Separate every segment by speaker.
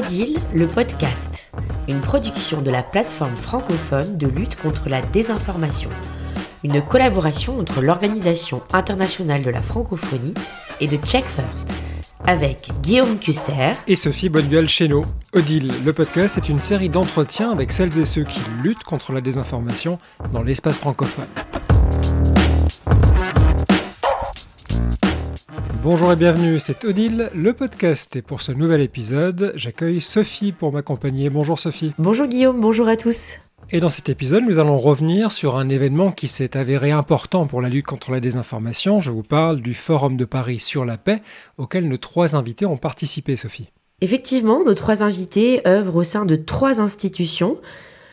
Speaker 1: Odile, le podcast, une production de la plateforme francophone de lutte contre la désinformation, une collaboration entre l'Organisation internationale de la francophonie et de Check First, avec Guillaume Custer.
Speaker 2: Et Sophie bonnevielle chéneau Odile, le podcast est une série d'entretiens avec celles et ceux qui luttent contre la désinformation dans l'espace francophone. Bonjour et bienvenue, c'est Odile, le podcast. Et pour ce nouvel épisode, j'accueille Sophie pour m'accompagner. Bonjour Sophie.
Speaker 1: Bonjour Guillaume, bonjour à tous.
Speaker 2: Et dans cet épisode, nous allons revenir sur un événement qui s'est avéré important pour la lutte contre la désinformation. Je vous parle du Forum de Paris sur la paix, auquel nos trois invités ont participé, Sophie.
Speaker 1: Effectivement, nos trois invités œuvrent au sein de trois institutions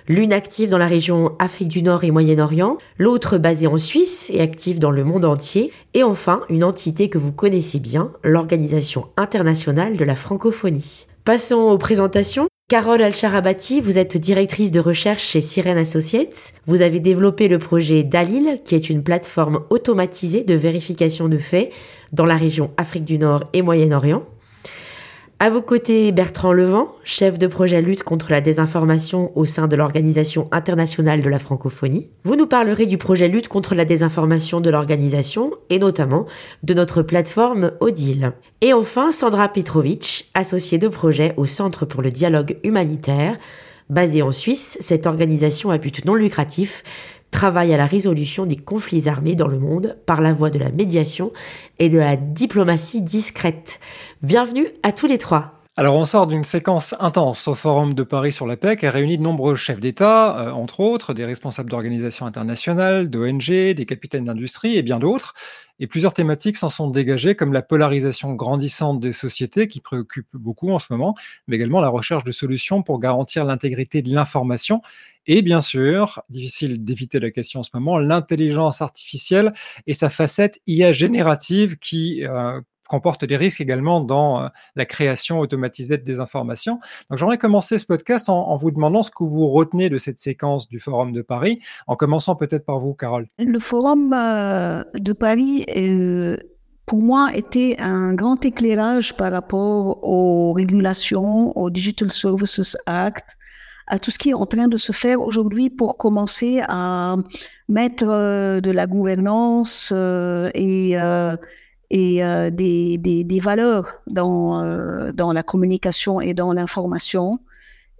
Speaker 1: l'une active dans la région Afrique du Nord et Moyen-Orient, l'autre basée en Suisse et active dans le monde entier, et enfin une entité que vous connaissez bien, l'Organisation internationale de la francophonie. Passons aux présentations. Carole Al-Sharabati, vous êtes directrice de recherche chez Sirène Associates. Vous avez développé le projet Dalil, qui est une plateforme automatisée de vérification de faits dans la région Afrique du Nord et Moyen-Orient. À vos côtés, Bertrand Levent, chef de projet lutte contre la désinformation au sein de l'Organisation internationale de la francophonie. Vous nous parlerez du projet lutte contre la désinformation de l'organisation et notamment de notre plateforme Odile. Et enfin, Sandra Petrovic, associée de projet au Centre pour le dialogue humanitaire. Basée en Suisse, cette organisation à but non lucratif travaille à la résolution des conflits armés dans le monde par la voie de la médiation et de la diplomatie discrète. Bienvenue à tous les trois.
Speaker 2: Alors on sort d'une séquence intense au Forum de Paris sur la paix qui a réuni de nombreux chefs d'État, euh, entre autres des responsables d'organisations internationales, d'ONG, des capitaines d'industrie et bien d'autres. Et plusieurs thématiques s'en sont dégagées, comme la polarisation grandissante des sociétés qui préoccupe beaucoup en ce moment, mais également la recherche de solutions pour garantir l'intégrité de l'information. Et bien sûr, difficile d'éviter la question en ce moment, l'intelligence artificielle et sa facette IA générative qui euh, comporte des risques également dans euh, la création automatisée des informations. Donc j'aimerais commencer ce podcast en, vous demandant ce que vous retenez de cette séquence du Forum de Paris, en commençant peut-être par vous, Carole.
Speaker 3: Le Forum euh, de Paris, euh, pour moi, était un grand éclairage par rapport aux régulations, au Digital Services Act, à tout ce qui est en train de se faire aujourd'hui pour commencer à mettre de la gouvernance et et euh, des, des, des, valeurs dans, euh, dans la communication et dans l'information.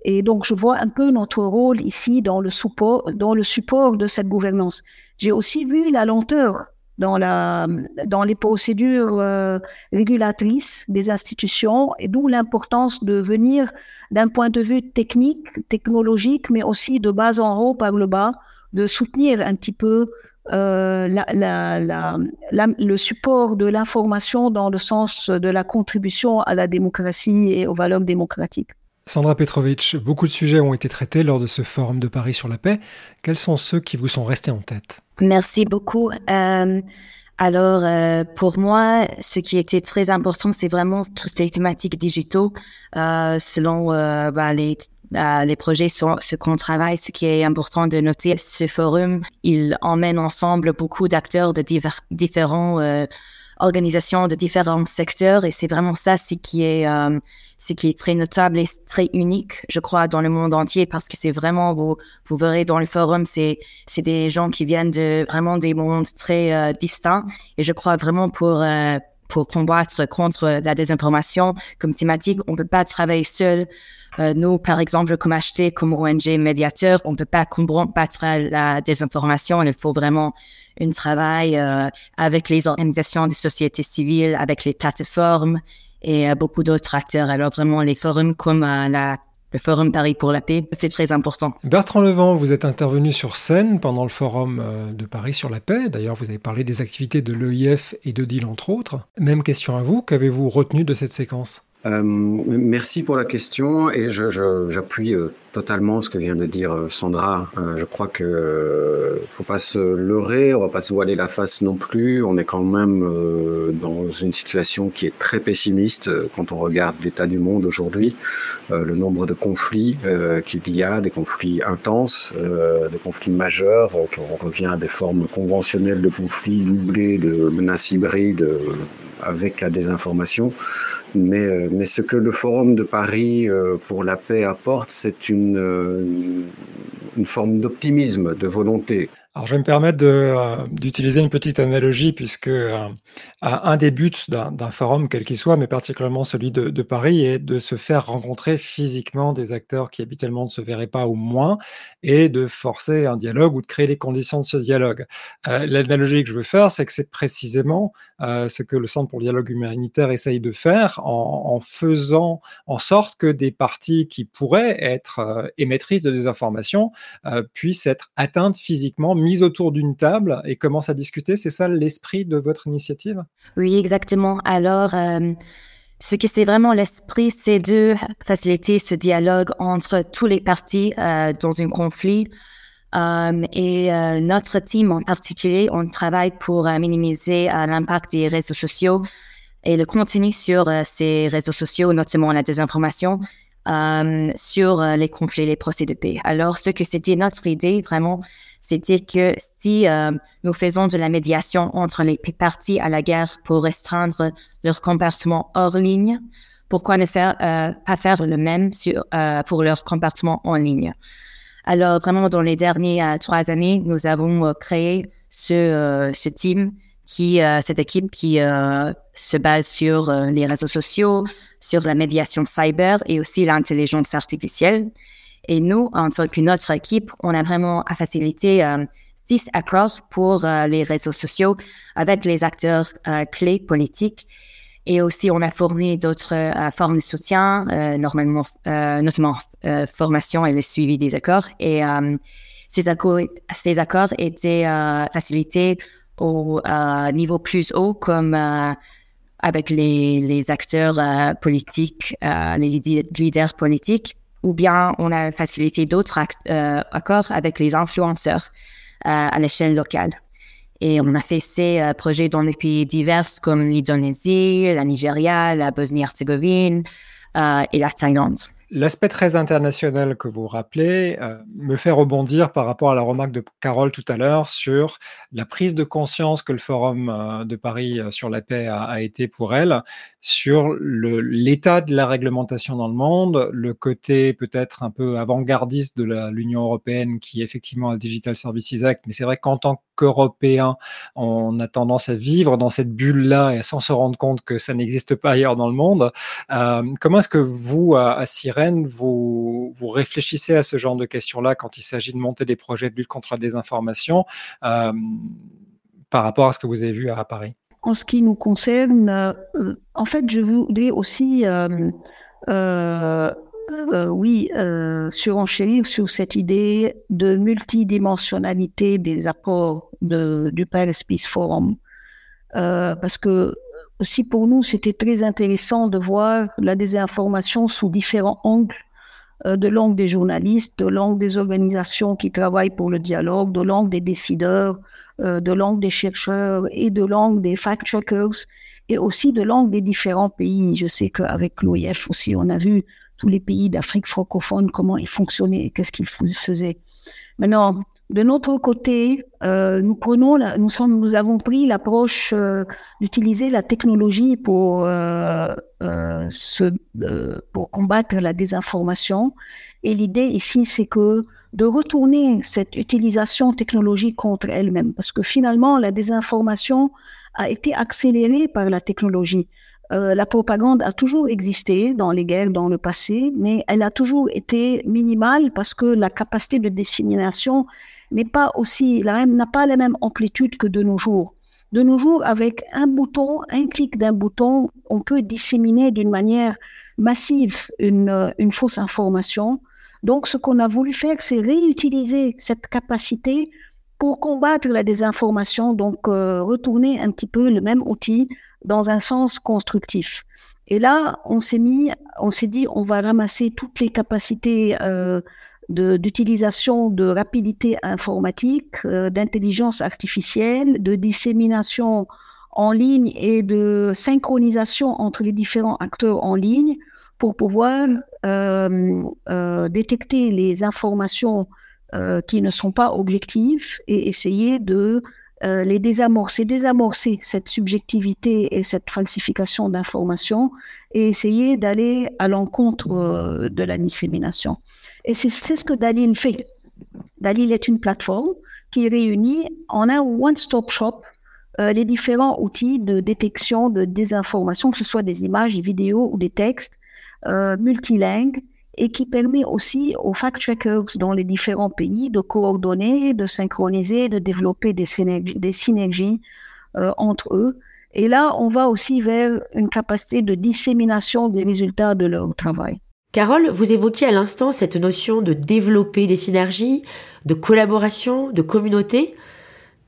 Speaker 3: Et donc, je vois un peu notre rôle ici dans le support, dans le support de cette gouvernance. J'ai aussi vu la lenteur dans, la, dans les procédures euh, régulatrices des institutions et d'où l'importance de venir d'un point de vue technique, technologique, mais aussi de bas en haut par le bas, de soutenir un petit peu euh, le support de l'information dans le sens de la contribution à la démocratie et aux valeurs démocratiques.
Speaker 2: Sandra Petrovic, beaucoup de sujets ont été traités lors de ce forum de Paris sur la paix. Quels sont ceux qui vous sont restés en tête?
Speaker 4: Merci beaucoup. Euh, alors, euh, pour moi, ce qui était très important, c'est vraiment toutes les thématiques digitaux, selon bah, les euh, les projets sur ce qu'on travaille, ce qui est important de noter, ce forum, il emmène ensemble beaucoup d'acteurs de divers, différents euh, organisations de différents secteurs et c'est vraiment ça ce qui est euh, ce qui est très notable et très unique je crois dans le monde entier parce que c'est vraiment vous vous verrez dans le forum c'est c'est des gens qui viennent de vraiment des mondes très euh, distincts et je crois vraiment pour pour combattre contre la désinformation comme thématique on peut pas travailler seul euh, nous, par exemple, comme acheter comme ONG médiateur, on ne peut pas combattre la désinformation. Il faut vraiment un travail euh, avec les organisations de société civile, avec les plateformes et euh, beaucoup d'autres acteurs. Alors vraiment, les forums comme le Forum Paris pour la paix, c'est très important.
Speaker 2: Bertrand Levent, vous êtes intervenu sur scène pendant le Forum de Paris sur la paix. D'ailleurs, vous avez parlé des activités de l'EIF et de DIL, entre autres. Même question à vous, qu'avez-vous retenu de cette séquence?
Speaker 5: Euh, merci pour la question et j'appuie euh, totalement ce que vient de dire euh, Sandra. je crois que faut pas se leurrer, on va pas se voiler la face non plus. On est quand même dans une situation qui est très pessimiste quand on regarde l'état du monde aujourd'hui, le nombre de conflits qu'il y a, des conflits intenses, des conflits majeurs. on revient à des formes conventionnelles de conflits doublés de menaces hybrides avec la désinformation. Mais, mais ce que le Forum de Paris pour la paix apporte, c'est une, une forme d'optimisme, de volonté.
Speaker 2: Alors, je vais me permettre euh, d'utiliser une petite analogie puisque euh, un des buts d'un forum, quel qu'il soit, mais particulièrement celui de, Paris, est de se faire rencontrer physiquement des acteurs qui habituellement ne se verraient pas ou moins et de forcer un dialogue ou de créer les conditions de ce dialogue. Euh, l'analogie que je veux faire, c'est que c'est précisément ce que le Centre pour le dialogue humanitaire essaye de faire en, faisant en sorte que des parties qui pourraient être émettrices de désinformation puissent être atteintes physiquement mise autour d'une table et commence à discuter. C'est ça l'esprit de votre initiative?
Speaker 4: Oui, exactement. Alors, euh, ce que c'est vraiment l'esprit, c'est de faciliter ce dialogue entre tous les parties euh, dans un conflit. Euh, et notre team en particulier, on travaille pour minimiser l'impact des réseaux sociaux et le contenu sur ces réseaux sociaux, notamment la désinformation, sur les conflits, les procès de paix. Alors, ce que c'était notre idée, vraiment, c'était que si euh, nous faisons de la médiation entre les parties à la guerre pour restreindre leur comportement hors ligne, pourquoi ne faire, euh, pas faire le même sur, euh, pour leur comportement en ligne? Alors vraiment, dans les dernières trois années, nous avons créé ce, ce team qui, cette équipe qui se base sur les réseaux sociaux, sur la médiation cyber et aussi l'intelligence artificielle. Et nous, en tant qu'une autre équipe, on a vraiment à faciliter euh, six accords pour euh, les réseaux sociaux avec les acteurs euh, clés politiques. Et aussi, on a fourni d'autres formes de soutien, normalement, notamment formation et le suivi des accords. Et ces ces accords étaient facilités au niveau plus haut, comme avec les, les acteurs politiques, les leaders politiques ou bien on a facilité d'autres euh, accords avec les influenceurs euh, à l'échelle locale. Et on a fait ces euh, projets dans des pays divers comme l'Indonésie, la Nigeria, la Bosnie-Herzégovine et la Thaïlande.
Speaker 2: L'aspect très international que vous rappelez euh, me fait rebondir par rapport à la remarque de Carole tout à l'heure sur la prise de conscience que le Forum euh, de Paris euh, sur la paix a, été pour elle, sur l'état de la réglementation dans le monde, le côté peut-être un peu avant-gardiste de l'Union européenne qui effectivement a Digital Services Act, mais c'est vrai qu'en tant qu'Européen, on a tendance à vivre dans cette bulle-là et sans se rendre compte que ça n'existe pas ailleurs dans le monde. comment est-ce que vous, à, à vous, vous réfléchissez à ce genre de questions-là quand il s'agit de monter des projets de lutte contre la désinformation euh, par rapport à ce que vous avez vu à Paris?
Speaker 3: En ce qui nous concerne, euh, en fait, je voulais aussi, euh, oui, surenchérir sur cette idée de multidimensionnalité des apports de, du Paris Peace Forum. parce que aussi pour nous, c'était très intéressant de voir la désinformation sous différents angles, euh, de l'angle des journalistes, de l'angle des organisations qui travaillent pour le dialogue, de l'angle des décideurs, euh, de l'angle des chercheurs et de l'angle des fact-checkers et aussi de l'angle des différents pays. Je sais qu'avec l'OIF aussi, on a vu tous les pays d'Afrique francophone, comment ils fonctionnaient et qu'est-ce qu'ils faisaient. Maintenant, de notre côté, euh, nous prenons, nous, sommes, nous avons pris l'approche euh, d'utiliser la technologie pour euh, euh se, euh, pour combattre la désinformation. Et l'idée ici, c'est que de retourner cette utilisation technologique contre elle-même, parce que finalement, la désinformation a été accélérée par la technologie. Euh, la propagande a toujours existé dans les guerres dans le passé, mais elle a toujours été minimale parce que la capacité de dissémination n'est pas aussi n'a pas la même amplitude que de nos jours. De nos jours, avec un bouton, un clic d'un bouton, on peut disséminer d'une manière massive une, euh, une fausse information. Donc, ce qu'on a voulu faire, c'est réutiliser cette capacité pour combattre la désinformation, donc euh, retourner un petit peu le même outil dans un sens constructif. Et là, on s'est mis, on s'est dit, on va ramasser toutes les capacités euh, d'utilisation de, rapidité informatique, euh, d'intelligence artificielle, de dissémination en ligne et de synchronisation entre les différents acteurs en ligne pour pouvoir euh, euh, détecter les informations euh, qui ne sont pas objectives et essayer de euh, les désamorcer, désamorcer cette subjectivité et cette falsification d'informations et essayer d'aller à l'encontre euh, de la dissémination. Et c'est ce que Dalil fait. Dalil est une plateforme qui réunit en un one-stop shop euh, les différents outils de détection de désinformation, que ce soit des images, des vidéos ou des textes multilingues et qui permet aussi aux fact-checkers dans les différents pays de coordonner, de synchroniser, de développer des synergies, euh, entre eux. Et là, on va aussi vers une capacité de dissémination des résultats de leur travail.
Speaker 1: Carole, vous évoquiez à l'instant cette notion de développer des synergies, de collaboration, de communauté.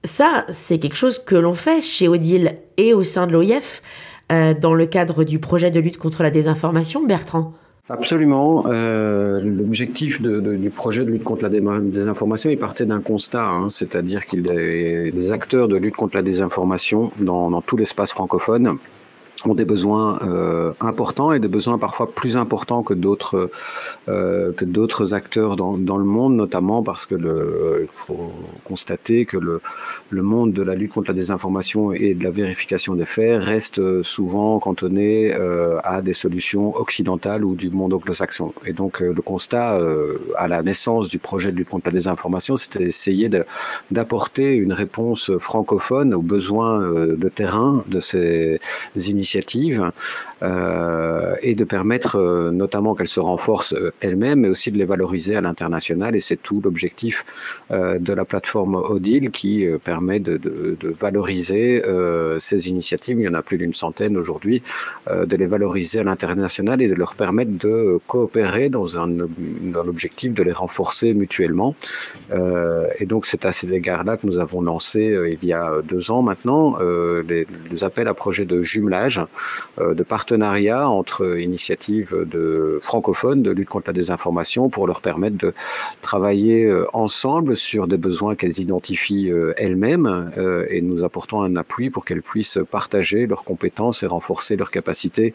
Speaker 1: Ça, c'est quelque chose que l'on fait chez Odile et au sein de l'OIF euh, dans le cadre du projet de lutte contre la désinformation, Bertrand.
Speaker 5: Absolument. Euh, L'objectif du projet de lutte contre la désinformation, il partait d'un constat, hein, c'est-à-dire qu'il y a des acteurs de lutte contre la désinformation dans, dans tout l'espace francophone ont des besoins euh, importants et des besoins parfois plus importants que d'autres euh, que d'autres acteurs dans, le monde, notamment parce que il faut constater que le, le monde de la lutte contre la désinformation et de la vérification des faits reste souvent cantonné euh, à des solutions occidentales ou du monde anglo-saxon. Et donc euh, le constat euh, à la naissance du projet de lutte contre la désinformation, c'était d'essayer d'apporter une réponse francophone aux besoins euh, de terrain de ces initiatives euh, et de permettre euh, notamment qu'elles se renforcent euh, elles-mêmes, mais aussi de les valoriser à l'international. Et c'est tout l'objectif de la plateforme Odile qui permet de, valoriser ces initiatives. Il y en a plus d'une centaine aujourd'hui, de les valoriser à l'international et de leur permettre de coopérer dans un dans l'objectif de les renforcer mutuellement. et donc c'est à ces égards-là que nous avons lancé il y a deux ans maintenant les appels à projets de jumelage euh, de partenariat entre initiatives de francophones de lutte contre la désinformation pour leur permettre de travailler euh, ensemble sur des besoins qu'elles identifient euh, elles-mêmes et nous apportons un appui pour qu'elles puissent partager leurs compétences et renforcer leurs capacités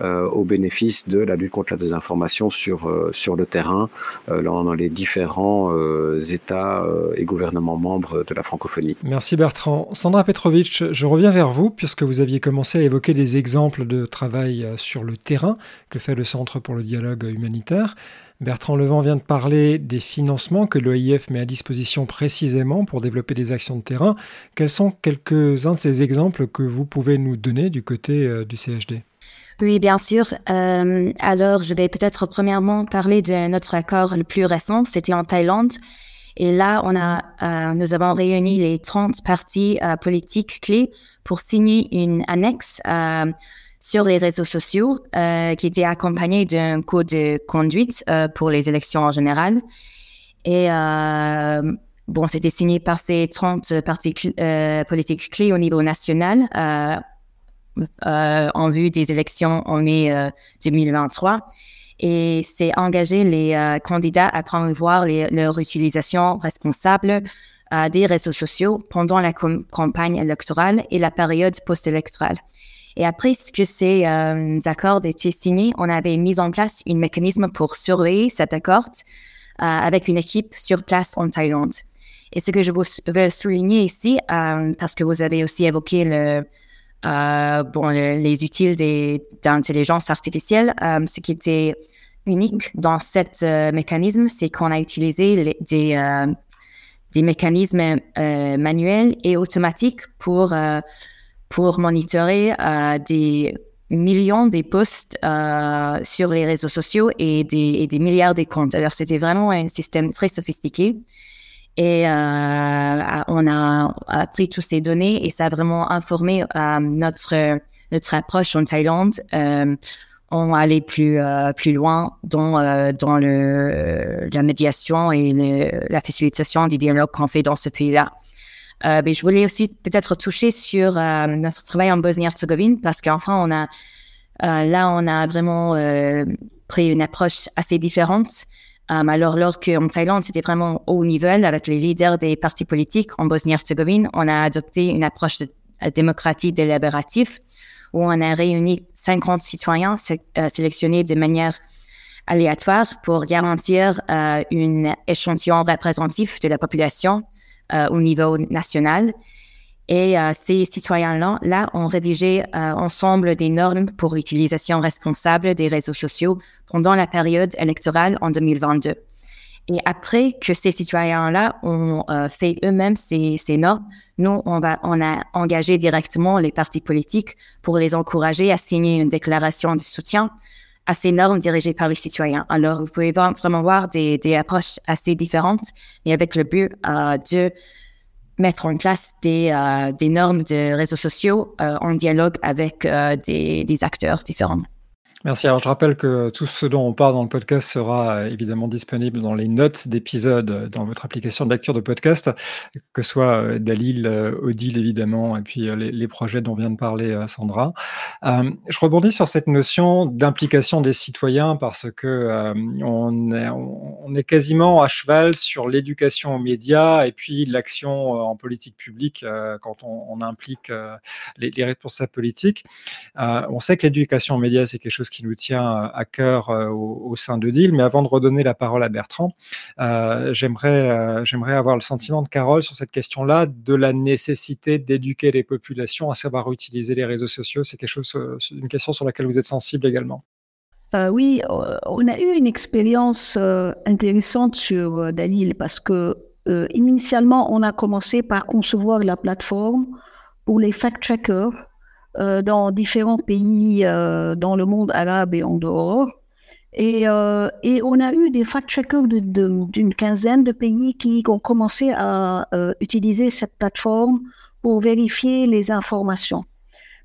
Speaker 5: au bénéfice de la lutte contre la désinformation sur, sur le terrain dans les différents États et gouvernements membres de la francophonie.
Speaker 2: Merci Bertrand. Sandra Petrovic, je reviens vers vous puisque vous aviez commencé à évoquer des exemples de travail euh, sur le terrain que fait le Centre pour le dialogue humanitaire. Bertrand Levent vient de parler des financements que l'OIF met à disposition précisément pour développer des actions de terrain. Quels sont quelques-uns de ces exemples que vous pouvez nous donner du côté euh, du CHD
Speaker 4: oui, bien sûr. Euh, alors, je vais peut-être premièrement parler de notre accord le plus récent. C'était en Thaïlande. Et là, on a, euh, nous avons réuni les 30 partis euh, politiques clés pour signer une annexe euh, sur les réseaux sociaux euh, qui était accompagnée d'un code de conduite euh, pour les élections en général. Et bon, c'était signé par ces 30 partis politiques clés au niveau national en vue des élections en mai 2023 et c'est engager les euh, candidats à promouvoir les, leur utilisation responsable euh, des réseaux sociaux pendant la campagne électorale et la période post-électorale. Et après que ces euh, accords étaient signés, on avait mis en place un mécanisme pour surveiller cet accord avec une équipe sur place en Thaïlande. Et ce que je veux souligner ici, parce que vous avez aussi évoqué le, euh, bon, les utiles d'intelligence artificielle. Euh, ce qui était unique dans cet euh, mécanisme, c'est qu'on a utilisé des, euh, des mécanismes manuels et automatiques pour, pour monitorer des millions de posts sur les réseaux sociaux et des, et des milliards de comptes. Alors, c'était vraiment un système très sophistiqué. Et euh, on a pris toutes ces données et ça a vraiment informé euh, notre notre approche en Thaïlande. Euh, on allait plus euh, plus loin dans euh, dans le la médiation et le, la facilitation des dialogues qu'on fait dans ce pays-là. Euh, mais je voulais aussi peut-être toucher sur notre travail en Bosnie-Herzégovine parce qu'enfin on a là on a vraiment pris une approche assez différente Um, alors, lorsque en Thaïlande, c'était vraiment haut niveau avec les leaders des partis politiques en Bosnie-Herzégovine, on a adopté une approche de, euh, démocratique délibérative où on a réuni 50 citoyens euh, sélectionnés de manière aléatoire pour garantir une échantillon représentatif de la population au niveau national. Et ces citoyens-là là, ont rédigé ensemble des normes pour l'utilisation responsable des réseaux sociaux pendant la période électorale en 2022. Et après que ces citoyens-là ont euh, fait eux-mêmes ces, ces, normes, nous, on, va, on a engagé directement les partis politiques pour les encourager à signer une déclaration de soutien à ces normes dirigées par les citoyens. Alors, vous pouvez vraiment voir des, des approches assez différentes, mais avec le but euh, de mettre en place des, euh, des normes de réseaux sociaux en dialogue avec des, des acteurs différents.
Speaker 2: Merci. Alors, je rappelle que tout ce dont on parle dans le podcast sera euh, évidemment disponible dans les notes d'épisode euh, dans votre application de de podcast, que ce soit euh, Dalil, Odile évidemment, et puis les, projets dont vient de parler Sandra. je rebondis sur cette notion d'implication des citoyens parce que est, on, est, quasiment à cheval sur l'éducation aux médias et puis l'action en politique publique quand on, implique les, les, responsables politiques. on sait que l'éducation aux médias, c'est quelque chose qui nous tient euh, à cœur euh, au, sein de DIL. Mais avant de redonner la parole à Bertrand, euh, j'aimerais j'aimerais avoir le sentiment de Carole sur cette question-là de la nécessité d'éduquer les populations à savoir utiliser les réseaux sociaux. C'est quelque chose, une question sur laquelle vous êtes sensible également.
Speaker 3: Oui, on a eu une expérience intéressante sur Dalil parce que initialement, on a commencé par concevoir la plateforme pour les fact-checkers euh, dans différents pays euh, dans le monde arabe et en dehors. Et, euh, et on a eu des fact-checkers d'une quinzaine de pays qui ont commencé à utiliser cette plateforme pour vérifier les informations.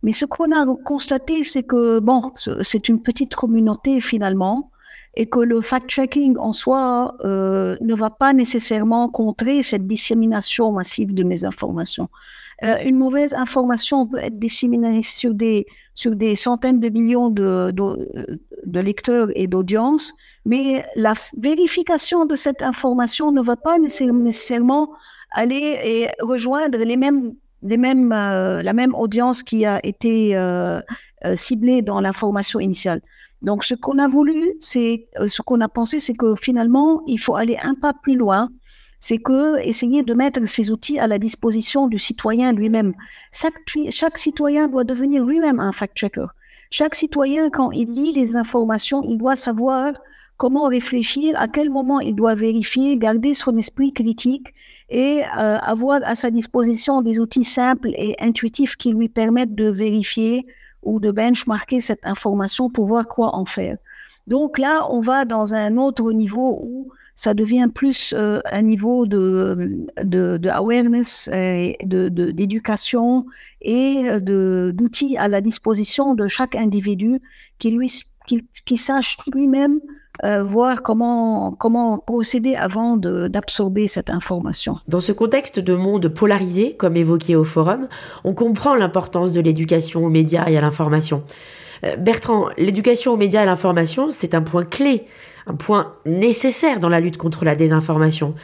Speaker 3: Mais ce qu'on a constaté, c'est que, bon, c'est une petite communauté finalement, et que le fact-checking en soi euh, ne va pas nécessairement contrer cette dissémination massive de mes informations. Euh, une mauvaise information peut être disséminée sur des, centaines de millions de, de, lecteurs et d'audiences, mais la vérification de cette information ne va pas nécessairement aller et rejoindre les mêmes, les mêmes, euh, la même audience qui a été euh, ciblée dans l'information initiale. Donc, ce qu'on a voulu, c'est, ce qu'on a pensé, c'est que finalement, il faut aller un pas plus loin c'est que essayer de mettre ces outils à la disposition du citoyen lui-même. Chaque, chaque citoyen doit devenir lui-même un fact-checker. Chaque citoyen, quand il lit les informations, il doit savoir comment réfléchir, à quel moment il doit vérifier, garder son esprit critique et euh, avoir à sa disposition des outils simples et intuitifs qui lui permettent de vérifier ou de benchmarker cette information pour voir quoi en faire. Donc là, on va dans un autre niveau où ça devient plus euh, un niveau de, de, de awareness, d'éducation et de, d'outils à la disposition de chaque individu qui, lui, qui, qui sache lui-même euh, voir comment, comment procéder avant d'absorber cette information.
Speaker 1: Dans ce contexte de monde polarisé, comme évoqué au forum, on comprend l'importance de l'éducation aux médias et à l'information. Euh, Bertrand, l'éducation aux médias et à l'information, c'est un point clé un point nécessaire dans la lutte contre la désinformation.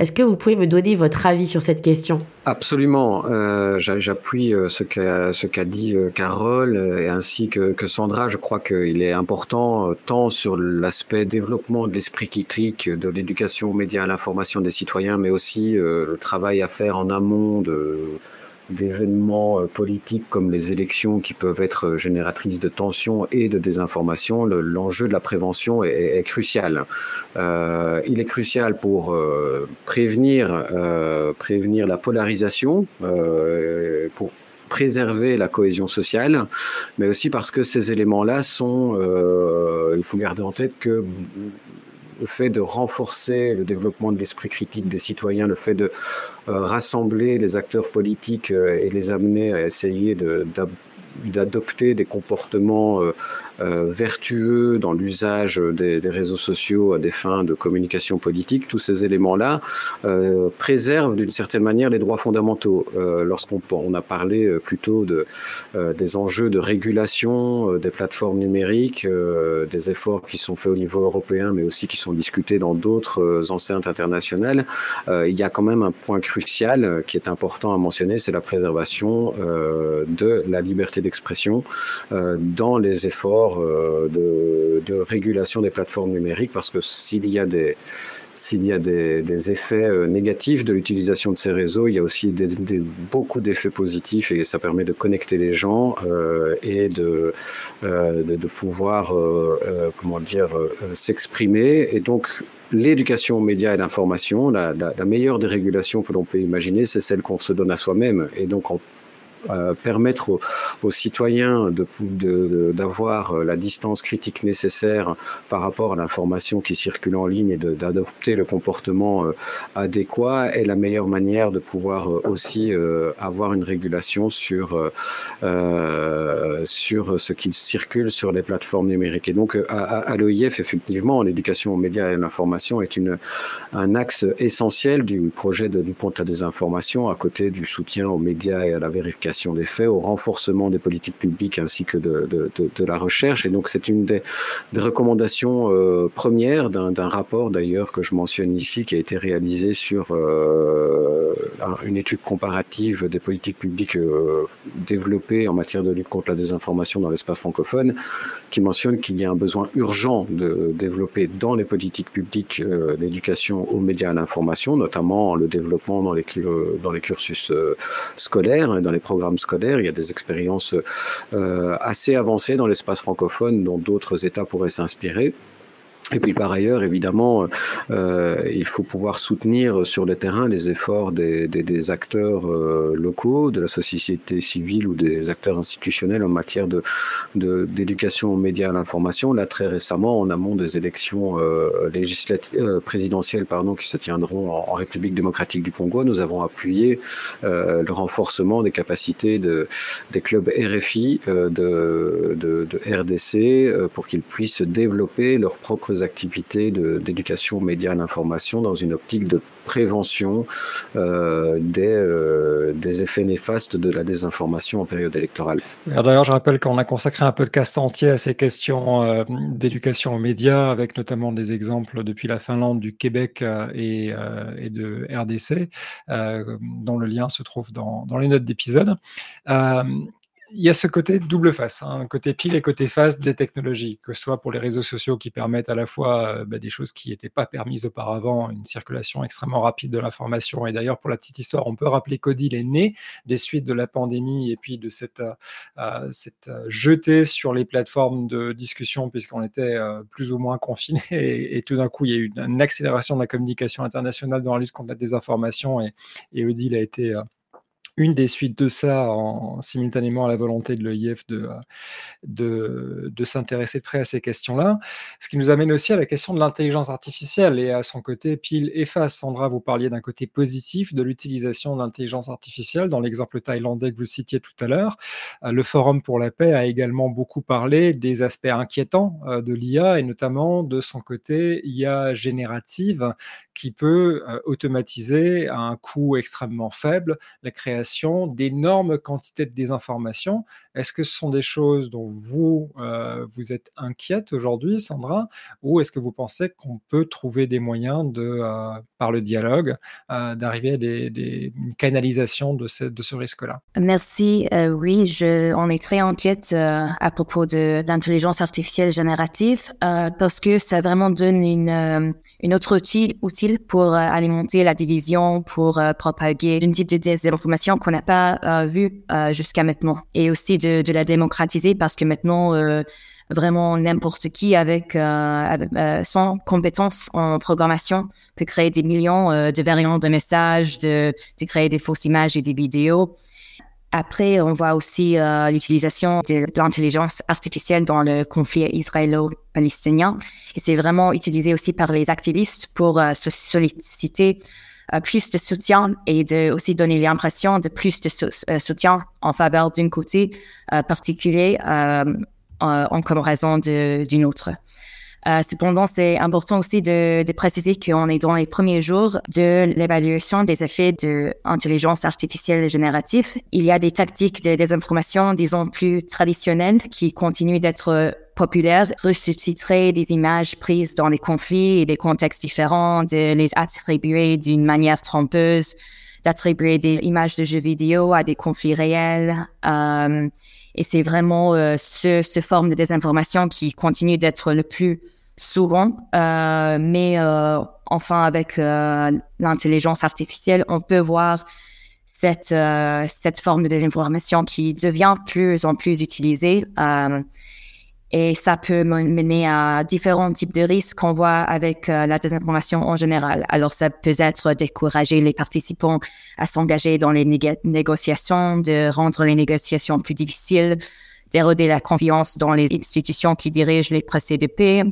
Speaker 1: Est-ce que vous pouvez me donner votre avis sur cette question?
Speaker 5: Absolument. Euh, J'appuie euh, ce qu'a dit euh, Carole et ainsi que, Sandra. Je crois qu'il est important tant sur l'aspect développement de l'esprit critique, de l'éducation aux médias, à l'information des citoyens, mais aussi le travail à faire en amont d'événements euh, politiques comme les élections qui peuvent être euh, génératrices de tensions et de désinformation, l'enjeu de la prévention est, crucial. Euh, il est crucial pour prévenir, prévenir la polarisation, pour préserver la cohésion sociale, mais aussi parce que ces éléments-là sont, il faut garder en tête que le fait de renforcer le développement de l'esprit critique des citoyens, le fait de euh, rassembler les acteurs politiques euh, et les amener à essayer d'adopter des comportements euh, vertueux dans l'usage des, des, réseaux sociaux à des fins de communication politique, tous ces éléments-là euh, préservent d'une certaine manière les droits fondamentaux. Euh, Lorsqu'on on a parlé euh, plutôt de, euh, des enjeux de régulation des plateformes numériques, des efforts qui sont faits au niveau européen, mais aussi qui sont discutés dans d'autres enceintes internationales, il y a quand même un point crucial qui est important à mentionner, c'est la préservation de la liberté d'expression dans les efforts euh, de, régulation des plateformes numériques parce que s'il y a des s'il y a des, effets négatifs de l'utilisation de ces réseaux, il y a aussi beaucoup d'effets positifs et ça permet de connecter les gens et de, de, pouvoir, comment dire, s'exprimer. Et donc, l'éducation aux médias et l'information, la, meilleure des régulations que l'on peut imaginer, c'est celle qu'on se donne à soi-même. Et donc, en euh, permettre aux, citoyens d'avoir de, euh, la distance critique nécessaire par rapport à l'information qui circule en ligne et d'adopter le comportement euh, adéquat est la meilleure manière de pouvoir aussi avoir une régulation sur, ce qui circule sur les plateformes numériques. Et donc, à, à, l'OIF, effectivement, l'éducation aux médias et à l'information est un axe essentiel du projet de lutte contre la désinformation, à côté du soutien aux médias et à la vérification des faits, au renforcement des politiques publiques ainsi que de, de, la recherche. Et donc c'est une des, recommandations euh, premières d'un rapport d'ailleurs que je mentionne ici qui a été réalisé sur euh, une étude comparative des politiques publiques euh, développées en matière de lutte contre la désinformation dans l'espace francophone, qui mentionne qu'il y a un besoin urgent de développer dans les politiques publiques l'éducation aux médias à l'information, notamment le développement dans les, dans les cursus scolaires, dans les programmes Il y a des expériences euh, assez avancées dans l'espace francophone dont d'autres États pourraient s'inspirer. Et puis par ailleurs, évidemment, euh, il faut pouvoir soutenir sur le terrain les efforts des, des, des acteurs euh, locaux, de la société civile ou des acteurs institutionnels en matière de d'éducation aux médias à l'information. Là, très récemment, en amont des élections euh, législatives, euh, présidentielles pardon, qui se tiendront en, République démocratique du Congo, nous avons appuyé euh, le renforcement des capacités de, des clubs RFI de, de, de RDC pour qu'ils puissent développer leurs propres activités d'éducation aux médias et à l'information dans une optique de prévention euh, des, euh, des, effets néfastes de la désinformation en période électorale.
Speaker 2: D'ailleurs, je rappelle qu'on a consacré un podcast entier à ces questions euh, d'éducation aux médias, avec notamment des exemples depuis la Finlande, du Québec et, de RDC, dont le lien se trouve dans les notes d'épisode il y a ce côté double face, hein, côté pile et côté face des technologies, que ce soit pour les réseaux sociaux qui permettent à la fois euh, bah, des choses qui n'étaient pas permises auparavant, une circulation extrêmement rapide de l'information. Et d'ailleurs, pour la petite histoire, on peut rappeler qu'Odile est né des suites de la pandémie et puis de cette, euh, euh cette jetée sur les plateformes de discussion, puisqu'on était plus ou moins confinés. Et, tout d'un coup, il y a eu une, accélération de la communication internationale dans la lutte contre la désinformation. Et Odile a été une des suites de ça, en, simultanément à la volonté de l'EIF de, de, de s'intéresser de près à ces questions-là. Ce qui nous amène aussi à la question de l'intelligence artificielle et à son côté pile et face. Sandra, vous parliez d'un côté positif de l'utilisation de l'intelligence artificielle dans l'exemple thaïlandais que vous citiez tout à l'heure. Euh, le Forum pour la paix a également beaucoup parlé des aspects inquiétants euh, de l'IA et notamment de son côté IA générative qui peut euh, automatiser à un coût extrêmement faible la création d'énormes quantités de désinformation. Est-ce que ce sont des choses dont vous, euh, vous êtes inquiète aujourd'hui, Sandra, ou est-ce que vous pensez qu'on peut trouver des moyens, de, euh, par le dialogue, euh, d'arriver à une canalisation de ce, risque-là?
Speaker 4: Merci. oui, on est très inquiète à propos de l'intelligence artificielle générative parce que ça vraiment donne une, autre outil, utile pour alimenter la division, pour propager une type de désinformation qu'on n'a pas euh, vu euh, jusqu'à maintenant et aussi de, la démocratiser parce que maintenant euh, vraiment n'importe qui avec, sans compétences en programmation peut créer des millions de variantes de messages, de, de, créer des fausses images et des vidéos. Après, on voit aussi l'utilisation de l'intelligence artificielle dans le conflit israélo-palestinien. Et c'est vraiment utilisé aussi par les activistes pour solliciter plus de soutien et de aussi donner l'impression de plus de euh, soutien en faveur d'un côté euh, particulier en comparaison d'une autre. Euh, cependant, c'est important aussi de, de préciser qu'on est dans les premiers jours de l'évaluation des effets de l'intelligence artificielle générative. Il y a des tactiques de désinformation, disons, plus traditionnelles qui continuent d'être populaires, ressusciter des images prises dans des conflits et des contextes différents, de les attribuer d'une manière trompeuse, d'attribuer des images de jeux vidéo à des conflits réels. Euh, et c'est vraiment euh, ce, forme de désinformation qui continue d'être le plus souvent, mais enfin avec l'intelligence artificielle, on peut voir cette cette forme de désinformation qui devient plus en plus utilisée. Et ça peut mener à différents types de risques qu'on voit avec euh, la désinformation en général. Alors, ça peut être décourager les participants à s'engager dans les négociations, de rendre les négociations plus difficiles, d'éroder la confiance dans les institutions qui dirigent les procès de paix,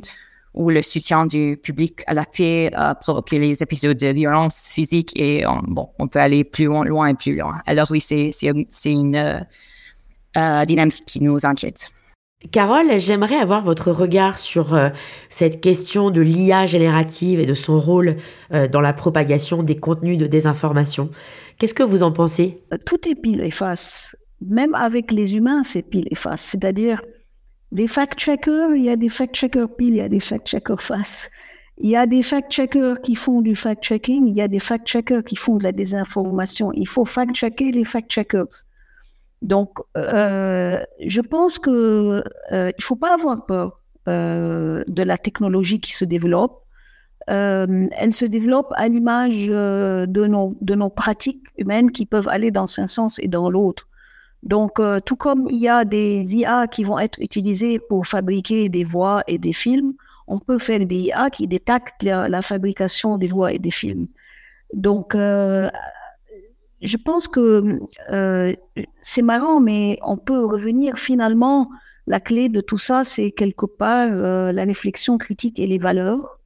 Speaker 4: ou le soutien du public à la paix, provoquer les épisodes de violence physique et bon, on peut aller plus loin, loin et plus loin. Alors oui, c'est une euh, euh, dynamique qui nous inquiète.
Speaker 1: Carole, j'aimerais avoir votre regard sur euh, cette question de l'IA générative et de son rôle euh, dans la propagation des contenus de désinformation. Qu'est-ce que vous en pensez?
Speaker 3: Tout est pile et face. Même avec les humains, c'est pile et face. C'est-à-dire, des fact-checkers, il y a des fact-checkers pile, il y a des fact-checkers face. Il y a des fact-checkers qui font du fact-checking, il y a des fact-checkers qui font de la désinformation. Il faut fact-checker les fact-checkers. Donc, euh, je pense que euh, il faut pas avoir peur euh, de la technologie qui se développe. Euh, elle se développe à l'image euh, de nos de nos pratiques humaines qui peuvent aller dans un sens et dans l'autre. Donc, euh, tout comme il y a des IA qui vont être utilisées pour fabriquer des voix et des films, on peut faire des IA qui détectent la, la fabrication des voix et des films. Donc, je pense que euh, c'est marrant, mais on peut revenir finalement. La clé de tout ça, c'est quelque part euh, la réflexion critique et les valeurs.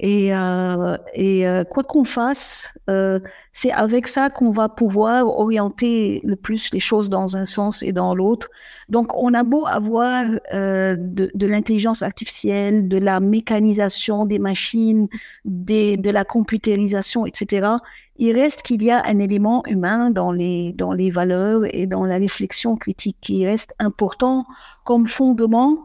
Speaker 3: Et, euh, et euh, quoi qu'on fasse, euh, c'est avec ça qu'on va pouvoir orienter le plus les choses dans un sens et dans l'autre. Donc, on a beau avoir euh, de, de l'intelligence artificielle, de la mécanisation des machines, des, de la computérisation, etc. Il reste qu'il y a un élément humain dans les, dans les valeurs et dans la réflexion critique qui reste important comme fondement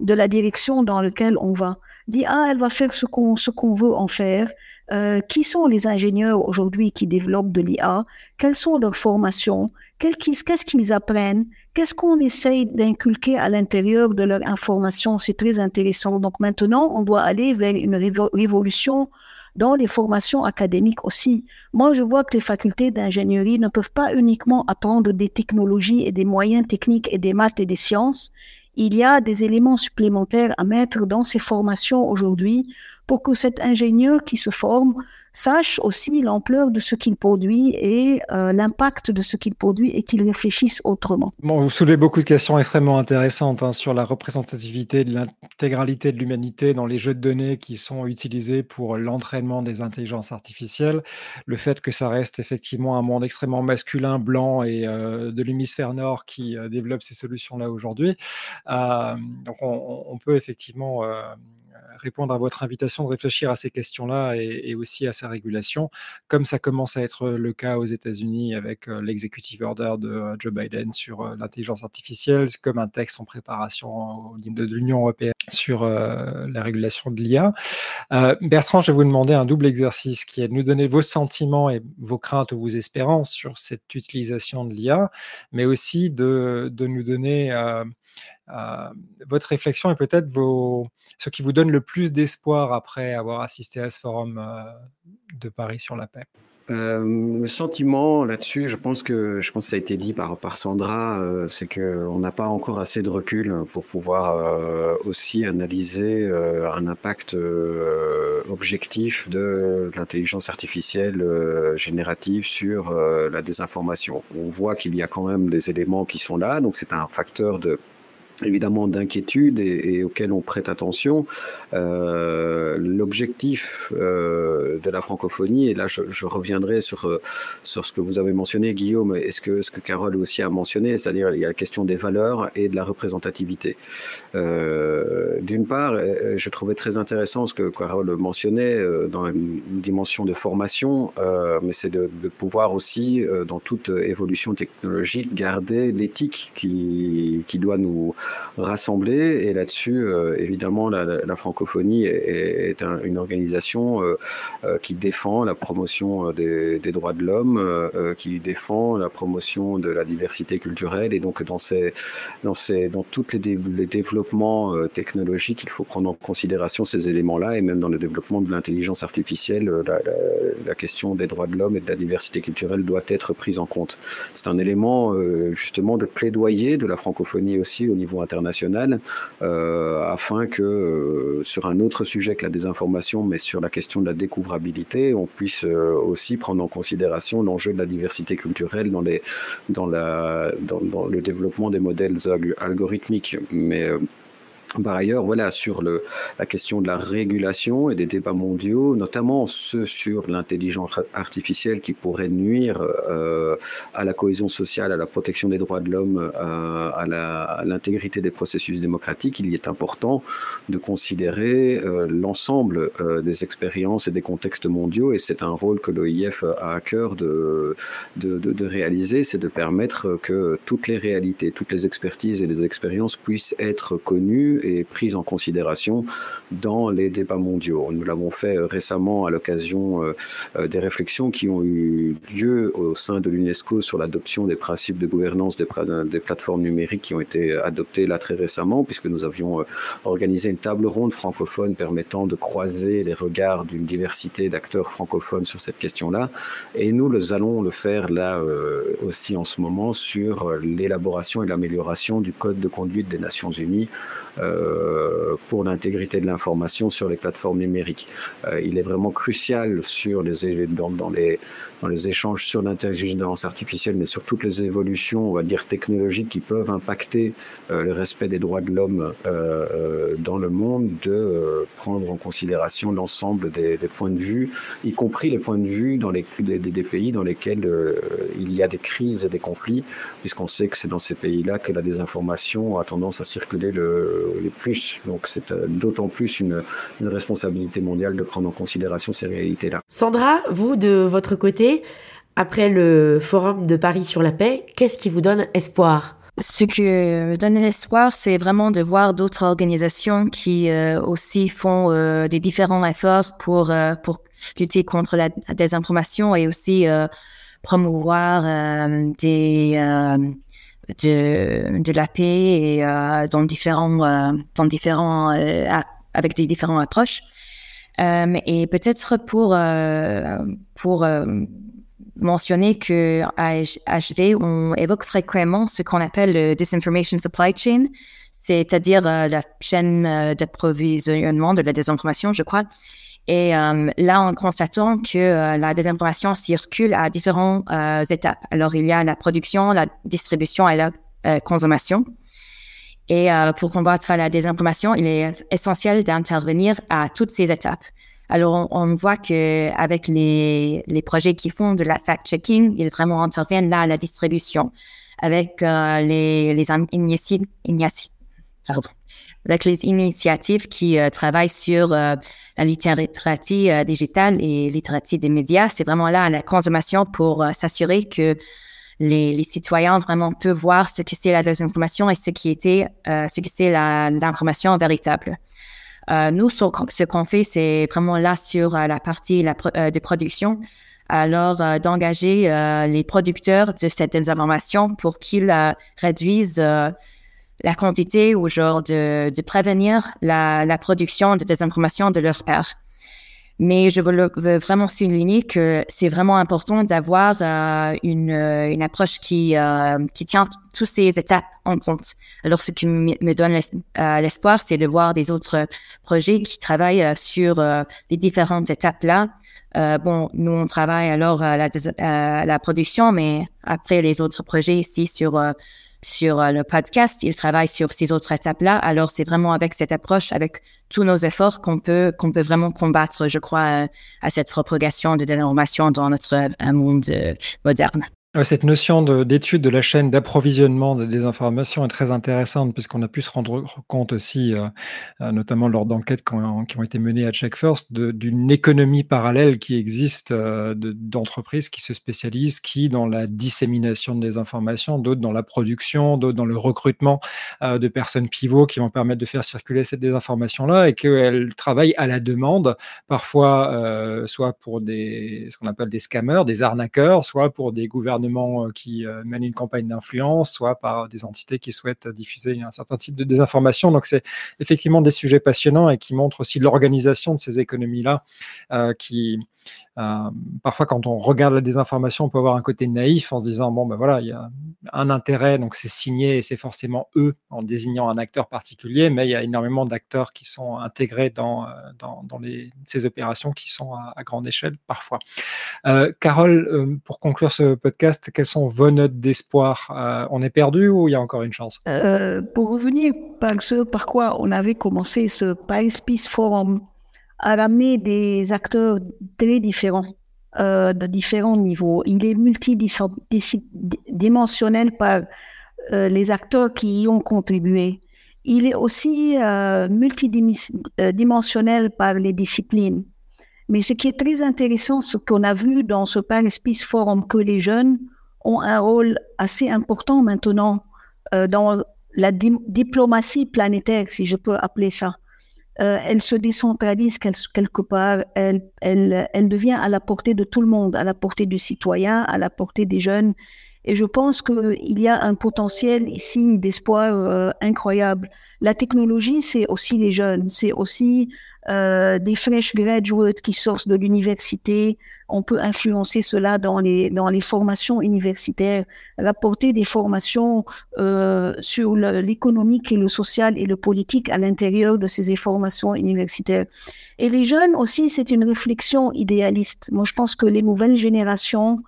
Speaker 3: de la direction dans laquelle on va dit ah elle va faire ce qu'on veut en faire. Euh, qui sont les ingénieurs aujourd'hui qui développent de l'IA Quelles sont leurs formations? Qu'est-ce qu'ils apprennent? Qu'est-ce qu'on essaye d'inculquer à l'intérieur de leur information C'est très intéressant. Donc maintenant, on doit aller vers une révolution dans les formations académiques aussi. Moi, je vois que les facultés d'ingénierie ne peuvent pas uniquement apprendre des technologies et des moyens techniques et des maths et des sciences il y a des éléments supplémentaires à mettre dans ces formations aujourd'hui pour que cet ingénieur qui se forme sache aussi l'ampleur de ce qu'il produit et euh, l'impact de ce qu'il produit et qu'il réfléchisse autrement.
Speaker 2: Bon, vous soulevez beaucoup de questions extrêmement intéressantes hein, sur la représentativité de l'intégralité de l'humanité dans les jeux de données qui sont utilisés pour l'entraînement des intelligences artificielles, le fait que ça reste effectivement un monde extrêmement masculin, blanc et euh, de l'hémisphère nord qui euh, développe ces solutions-là aujourd'hui. Donc on, peut effectivement répondre à votre invitation de réfléchir à ces questions-là et, aussi à sa régulation, comme ça commence à être le cas aux États-Unis avec euh, l'executive order de euh, Joe Biden sur euh, l'intelligence artificielle, comme un texte en préparation de l'Union européenne sur euh, la régulation de l'IA. Euh, Bertrand, je vais vous demander un double exercice qui est de nous donner vos sentiments et vos craintes ou vos espérances sur cette utilisation de l'IA, mais aussi de, de nous donner euh, votre réflexion et peut-être ce qui vous donne le plus d'espoir après avoir assisté à ce forum de Paris sur la paix.
Speaker 5: Euh, le sentiment là-dessus, je pense que je pense ça a été dit par Sandra, euh, c'est que on n'a pas encore assez de recul pour pouvoir euh, aussi analyser un impact objectif de l'intelligence artificielle générative sur la désinformation. On voit qu'il y a quand même des éléments qui sont là, donc c'est un facteur de évidemment d'inquiétude et, et, auquel on prête attention. Euh, L'objectif euh, de la francophonie, et là je, je, reviendrai sur, sur ce que vous avez mentionné, Guillaume, et ce que, ce que Carole aussi a mentionné, c'est-à-dire il y a la question des valeurs et de la représentativité. Euh, D'une part, euh, je trouvais très intéressant ce que Carole mentionnait euh, dans une dimension de formation, euh, mais c'est de, de, pouvoir aussi, dans toute évolution technologique, garder l'éthique qui, qui doit nous rassemblés. Et là-dessus, évidemment, la, francophonie est, une organisation qui défend la promotion des, droits de l'homme, qui défend la promotion de la diversité culturelle. Et donc, dans, ces, dans, ces, dans tous les, développements technologiques, il faut prendre en considération ces éléments-là. Et même dans le développement de l'intelligence artificielle, la, la, question des droits de l'homme et de la diversité culturelle doit être prise en compte. C'est un élément euh, justement de plaidoyer de la francophonie aussi au niveau international, euh, afin que euh, sur un autre sujet que la désinformation, mais sur la question de la découvrabilité, on puisse aussi prendre en considération l'enjeu de la diversité culturelle dans, les, dans, la, dans le développement des modèles algorithmiques. Mais par ailleurs, voilà, sur le, la question de la régulation et des débats mondiaux, notamment ceux sur l'intelligence artificielle qui pourrait nuire euh, à la cohésion sociale, à la protection des droits de l'homme, euh, à l'intégrité des processus démocratiques, il y est important de considérer euh, l'ensemble euh, des expériences et des contextes mondiaux, et c'est un rôle que l'OIF a à cœur de, de, de, de réaliser, c'est de permettre que toutes les réalités, toutes les expertises et les expériences puissent être connues et prise en considération dans les débats mondiaux. Nous l'avons fait euh, récemment à l'occasion euh, euh, des réflexions qui ont eu lieu au sein de l'UNESCO sur l'adoption des principes de gouvernance des, plateformes numériques qui ont été adoptés là très récemment, puisque nous avions organisé une table ronde francophone permettant de croiser les regards d'une diversité d'acteurs francophones sur cette question-là. Et nous le allons le faire là aussi en ce moment sur l'élaboration et l'amélioration du code de conduite des Nations Unies pour l'intégrité de l'information sur les plateformes numériques. Euh, il est vraiment crucial sur les, dans, dans les, dans les échanges sur l'intelligence artificielle, mais sur toutes les évolutions, on va dire, technologiques qui peuvent impacter euh, le respect des droits de l'homme dans le monde, de prendre en considération l'ensemble des, des, points de vue, y compris les points de vue dans les, des, des pays dans lesquels il y a des crises et des conflits, puisqu'on sait que c'est dans ces pays-là que la désinformation a tendance à circuler le, les plus. Donc c'est euh, d'autant plus une, responsabilité mondiale de prendre en considération ces réalités-là.
Speaker 1: Sandra, vous, de votre côté, après le Forum de Paris sur la paix, qu'est-ce qui vous donne espoir?
Speaker 4: Ce qui me donne espoir, c'est vraiment de voir d'autres organisations qui euh, aussi font euh, des différents efforts pour pour lutter contre la désinformation et aussi promouvoir des de, de la paix et euh, dans différents, euh, dans différents, euh, avec des différentes approches. et peut-être pour pour mentionner que à HD, on évoque fréquemment ce qu'on appelle le disinformation supply chain, c'est-à-dire la chaîne d'approvisionnement de la désinformation, je crois. Et euh, là, en constatant que euh, la désinformation circule à différentes euh, étapes. Alors, il y a la production, la distribution et la consommation. Et pour combattre la désinformation, il est essentiel d'intervenir à toutes ces étapes. Alors, on, voit que avec les, les projets qui font de la fact-checking, ils vraiment interviennent là à la distribution. Avec les, les pardon, avec les initiatives qui euh, travaillent sur euh, la littératie euh, digitale et littératie des médias. C'est vraiment là la consommation pour s'assurer que les, les, citoyens vraiment peuvent voir ce que c'est la désinformation et ce qui était, ce que c'est l'information véritable. nous, ce qu'on fait, c'est vraiment là sur la partie de production. Alors, d'engager les producteurs de cette désinformation pour qu'ils réduisent la quantité ou genre de, de prévenir la, la, production de désinformation de leur père. Mais je veux, veux vraiment souligner que c'est vraiment important d'avoir euh, une, une approche qui, euh, qui tient toutes ces étapes en compte. Alors, ce qui me donne euh, l'espoir, c'est de voir des autres projets qui travaillent sur les différentes étapes-là. bon, nous, on travaille alors à la, la production, mais après les autres projets ici sur sur euh, le podcast, il travaille sur ces autres étapes-là. Alors, c'est vraiment avec cette approche, avec tous nos efforts, qu'on peut qu'on peut vraiment combattre, je crois, euh, à cette propagation de désinformation dans notre euh, monde moderne.
Speaker 2: Cette notion d'étude de, la chaîne d'approvisionnement des informations est très intéressante puisqu'on a pu se rendre compte aussi, euh, euh, notamment lors d'enquêtes qui, ont été menées à Check First, d'une économie parallèle qui existe euh, d'entreprises qui se spécialisent, qui dans la dissémination des informations, d'autres dans la production, d'autres dans le recrutement de personnes pivots qui vont permettre de faire circuler cette désinformation-là et qu'elles travaillent à la demande, parfois soit pour ce qu'on appelle des scammers, des arnaqueurs, soit pour des gouvernements euh, qui euh, mènent une campagne d'influence, soit par des entités qui souhaitent diffuser un certain type de désinformation. Donc c'est effectivement des sujets passionnants et qui montrent aussi l'organisation de ces économies-là euh, qui, euh, parfois, quand on regarde la désinformation, on peut avoir un côté naïf en se disant bon, ben voilà, il y a un intérêt, donc c'est signé et c'est forcément eux en désignant un acteur particulier, mais il y a énormément d'acteurs qui sont intégrés dans, euh, ces opérations qui sont à, grande échelle parfois. Euh, Carole, pour conclure ce podcast, quelles sont vos notes d'espoir? On est perdu ou il y a encore une chance?
Speaker 3: Pour revenir par ce par quoi on avait commencé ce Paris Peace Forum a ramené des acteurs très différents, euh, de différents niveaux. Il est multidimensionnel par euh, les acteurs qui y ont contribué. Il est aussi euh, multidimensionnel par les disciplines. Mais ce qui est très intéressant, ce qu'on a vu dans ce Paris Peace Forum, que les jeunes ont un rôle assez important maintenant euh, dans la diplomatie planétaire, si je peux appeler ça. Euh, elle se décentralise quelque part, elle, elle, elle devient à la portée de tout le monde, à la portée du citoyen, à la portée des jeunes. Et je pense qu'il y a un potentiel ici d'espoir euh, incroyable. La technologie, c'est aussi les jeunes, c'est aussi euh, des fresh graduates qui sortent de l'université. On peut influencer cela dans les dans les formations universitaires, rapporter des formations euh, sur l'économique et le social et le politique à l'intérieur de ces formations universitaires. Et les jeunes aussi, c'est une réflexion idéaliste. Moi, je pense que les nouvelles générations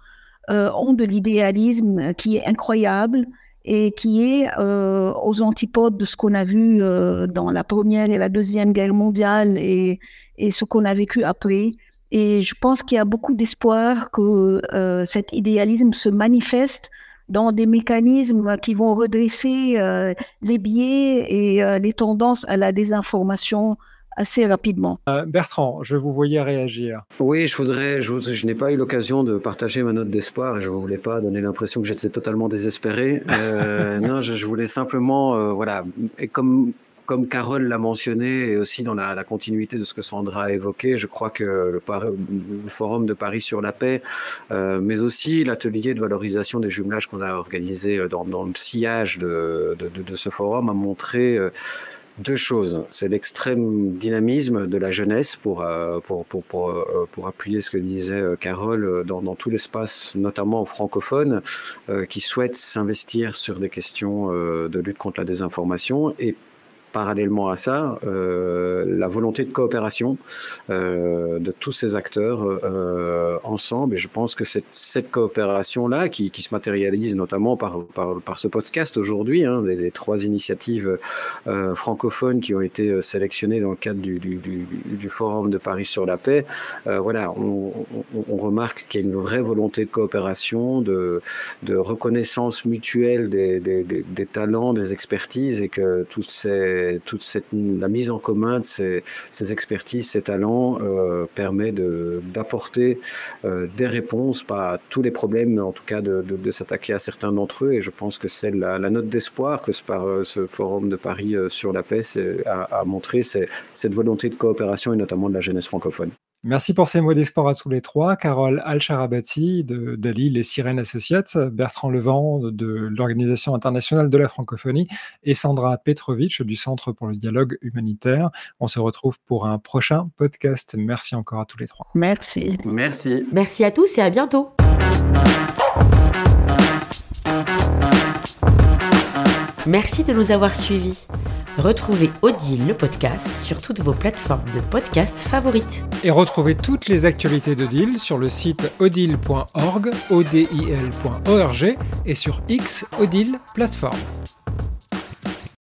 Speaker 3: euh, ont de l'idéalisme qui est incroyable et qui est euh, aux antipodes de ce qu'on a vu euh, dans la Première et la Deuxième Guerre mondiale et, et ce qu'on a vécu après. Et je pense qu'il y a beaucoup d'espoir que euh, cet idéalisme se manifeste dans des mécanismes qui vont redresser euh, les biais et euh, les tendances à la désinformation assez rapidement.
Speaker 2: Euh, Bertrand, je vous voyais réagir.
Speaker 5: Oui, je voudrais, je, n'ai pas eu l'occasion de partager ma note d'espoir et je ne voulais pas donner l'impression que j'étais totalement désespéré. Euh, non, je, voulais simplement, euh, voilà, et comme comme Carole l'a mentionné, et aussi dans la, continuité de ce que Sandra a évoqué, je crois que le, forum de Paris sur la paix, mais aussi l'atelier de valorisation des jumelages qu'on a organisé dans, le sillage de, de, ce forum a montré deux choses. C'est l'extrême dynamisme de la jeunesse pour, euh, pour, pour, pour, euh, pour, appuyer ce que disait euh, Carole dans, dans tout l'espace, notamment francophone, qui souhaite s'investir sur des questions de lutte contre la désinformation et parallèlement à ça, euh, la volonté de coopération euh, de tous ces acteurs euh, ensemble. Et je pense que cette, cette coopération-là, qui, se matérialise notamment par, ce podcast aujourd'hui, hein, les, trois initiatives francophones qui ont été sélectionnées dans le cadre du, Forum de Paris sur la paix, voilà, on, remarque qu'il y a une vraie volonté de coopération, de, reconnaissance mutuelle des, des, talents, des expertises, et que tous ces toute cette, la mise en commun de ces, expertises, ces talents euh, permet d'apporter euh, des réponses, pas à tous les problèmes, mais en tout cas de, de, s'attaquer à certains d'entre eux. Et je pense que c'est la, la, note d'espoir que ce, par, euh, ce forum de Paris sur la paix a, a montré, c'est cette volonté de coopération et notamment de la jeunesse francophone.
Speaker 2: Merci pour ces mots d'espoir à tous les trois. Carole Al-Sharabati de d'Ali Les Sirènes Associates, Bertrand Levent de l'Organisation internationale de la francophonie et Sandra Petrovitch du Centre pour le dialogue humanitaire. On se retrouve pour un prochain podcast. Merci encore à tous les trois.
Speaker 3: Merci.
Speaker 5: Merci.
Speaker 1: Merci à tous et à bientôt. Merci de nous avoir suivis. Retrouvez Odile, le podcast, sur toutes vos plateformes de podcast favorites.
Speaker 2: Et retrouvez toutes les actualités d'Odile sur le site odile.org, odil.org et sur X Odile Plateforme.